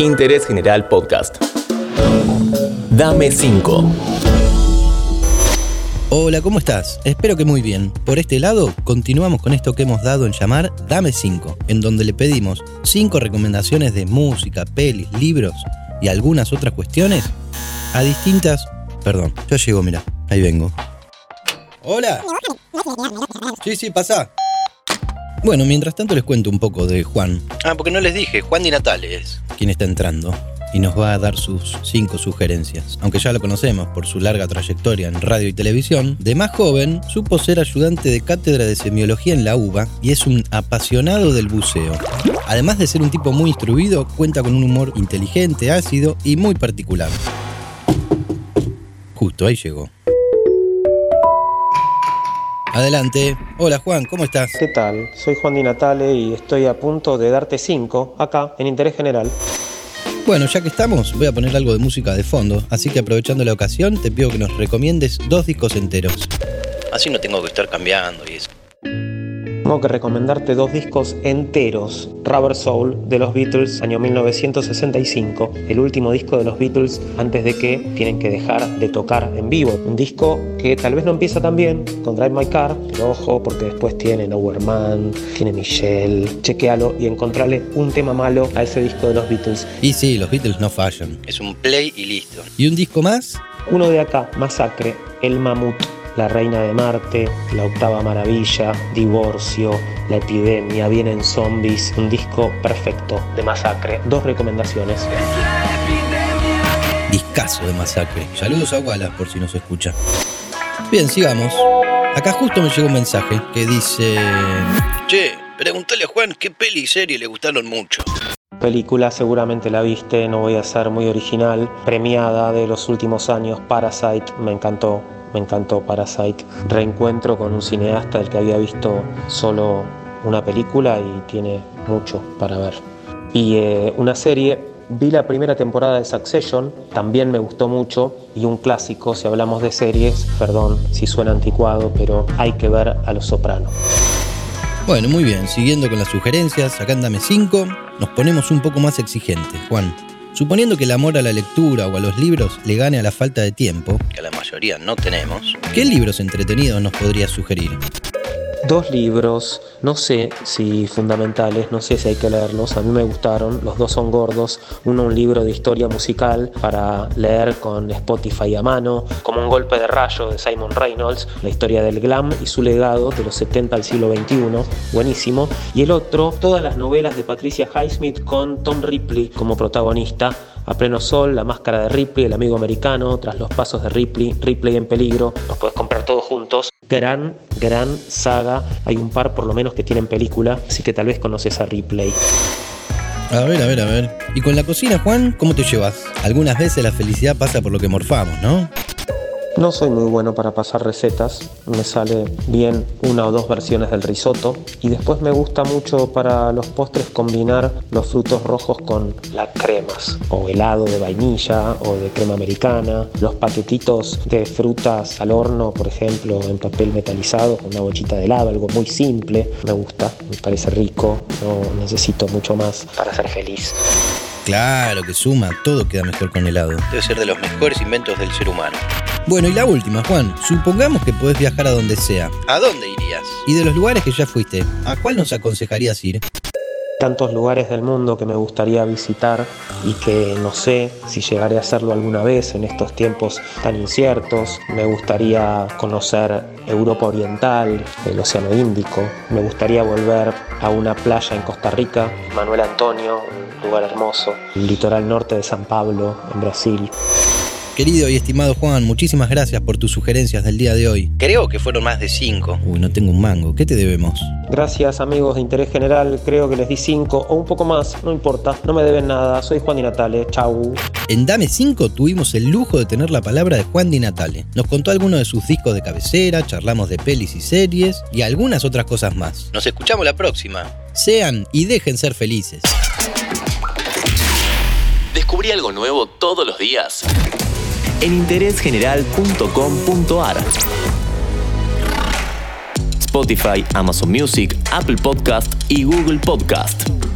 Interés General Podcast. Dame 5. Hola, ¿cómo estás? Espero que muy bien. Por este lado, continuamos con esto que hemos dado en llamar Dame 5, en donde le pedimos 5 recomendaciones de música, pelis, libros y algunas otras cuestiones a distintas... Perdón, ya llego, mira, ahí vengo. Hola. Sí, sí, pasa. Bueno, mientras tanto les cuento un poco de Juan. Ah, porque no les dije, Juan Di Natale es. Quien está entrando y nos va a dar sus cinco sugerencias. Aunque ya lo conocemos por su larga trayectoria en radio y televisión, de más joven supo ser ayudante de cátedra de semiología en la UBA y es un apasionado del buceo. Además de ser un tipo muy instruido, cuenta con un humor inteligente, ácido y muy particular. Justo ahí llegó. Adelante. Hola Juan, ¿cómo estás? ¿Qué tal? Soy Juan Di Natale y estoy a punto de darte 5 acá en Interés General. Bueno, ya que estamos, voy a poner algo de música de fondo, así que aprovechando la ocasión te pido que nos recomiendes dos discos enteros. Así no tengo que estar cambiando y eso. Tengo que recomendarte dos discos enteros. Rubber Soul de los Beatles, año 1965, el último disco de los Beatles antes de que tienen que dejar de tocar en vivo. Un disco que tal vez no empieza tan bien con Drive My Car, pero ojo porque después tiene Nowhere Man, tiene Michelle. Chequealo y encontrale un tema malo a ese disco de los Beatles. Y sí, los Beatles no fallan. Es un play y listo. ¿Y un disco más? Uno de acá, Masacre, El Mamut. La Reina de Marte, La Octava Maravilla, Divorcio, La Epidemia, Vienen Zombies, un disco perfecto de masacre. Dos recomendaciones. Discaso de masacre. Saludos a Wallace por si nos escucha. Bien, sigamos. Acá justo me llegó un mensaje que dice... Che, pregúntale a Juan qué peli y serie le gustaron mucho. Película seguramente la viste, no voy a ser muy original. Premiada de los últimos años, Parasite, me encantó me encantó Parasite. Reencuentro con un cineasta del que había visto solo una película y tiene mucho para ver. Y eh, una serie, vi la primera temporada de Succession, también me gustó mucho, y un clásico, si hablamos de series, perdón si suena anticuado, pero hay que ver a Los Sopranos. Bueno, muy bien, siguiendo con las sugerencias, acá andame 5, nos ponemos un poco más exigentes, Juan. Suponiendo que el amor a la lectura o a los libros le gane a la falta de tiempo, que la mayoría no tenemos, ¿qué libros entretenidos nos podría sugerir? Dos libros, no sé si fundamentales, no sé si hay que leerlos, a mí me gustaron, los dos son gordos, uno un libro de historia musical para leer con Spotify a mano, como un golpe de rayo de Simon Reynolds, la historia del glam y su legado de los 70 al siglo XXI, buenísimo, y el otro, todas las novelas de Patricia Highsmith con Tom Ripley como protagonista, a pleno sol, La máscara de Ripley, El amigo americano, Tras los pasos de Ripley, Ripley en peligro, los puedes comprar todos juntos. Gran, gran saga, hay un par por lo menos que tienen película, así que tal vez conoces a Ripley. A ver, a ver, a ver. ¿Y con la cocina, Juan, cómo te llevas? Algunas veces la felicidad pasa por lo que morfamos, ¿no? No soy muy bueno para pasar recetas, me sale bien una o dos versiones del risotto y después me gusta mucho para los postres combinar los frutos rojos con las cremas o helado de vainilla o de crema americana, los paquetitos de frutas al horno, por ejemplo, en papel metalizado con una bochita de helado, algo muy simple, me gusta, me parece rico, no necesito mucho más para ser feliz. Claro que suma, todo queda mejor con helado. Debe ser de los mejores inventos del ser humano. Bueno, y la última, Juan. Supongamos que podés viajar a donde sea. ¿A dónde irías? Y de los lugares que ya fuiste, ¿a cuál nos aconsejarías ir? tantos lugares del mundo que me gustaría visitar y que no sé si llegaré a hacerlo alguna vez en estos tiempos tan inciertos. Me gustaría conocer Europa Oriental, el Océano Índico. Me gustaría volver a una playa en Costa Rica, Manuel Antonio, un lugar hermoso. El litoral norte de San Pablo, en Brasil. Querido y estimado Juan, muchísimas gracias por tus sugerencias del día de hoy. Creo que fueron más de cinco. Uy, no tengo un mango. ¿Qué te debemos? Gracias amigos de Interés General, creo que les di cinco o un poco más, no importa, no me deben nada. Soy Juan Di Natale, chau. En Dame 5 tuvimos el lujo de tener la palabra de Juan Di Natale. Nos contó algunos de sus discos de cabecera, charlamos de pelis y series y algunas otras cosas más. Nos escuchamos la próxima. Sean y dejen ser felices. Descubrí algo nuevo todos los días en interésgeneral.com.ar. Spotify, Amazon Music, Apple Podcast y Google Podcast.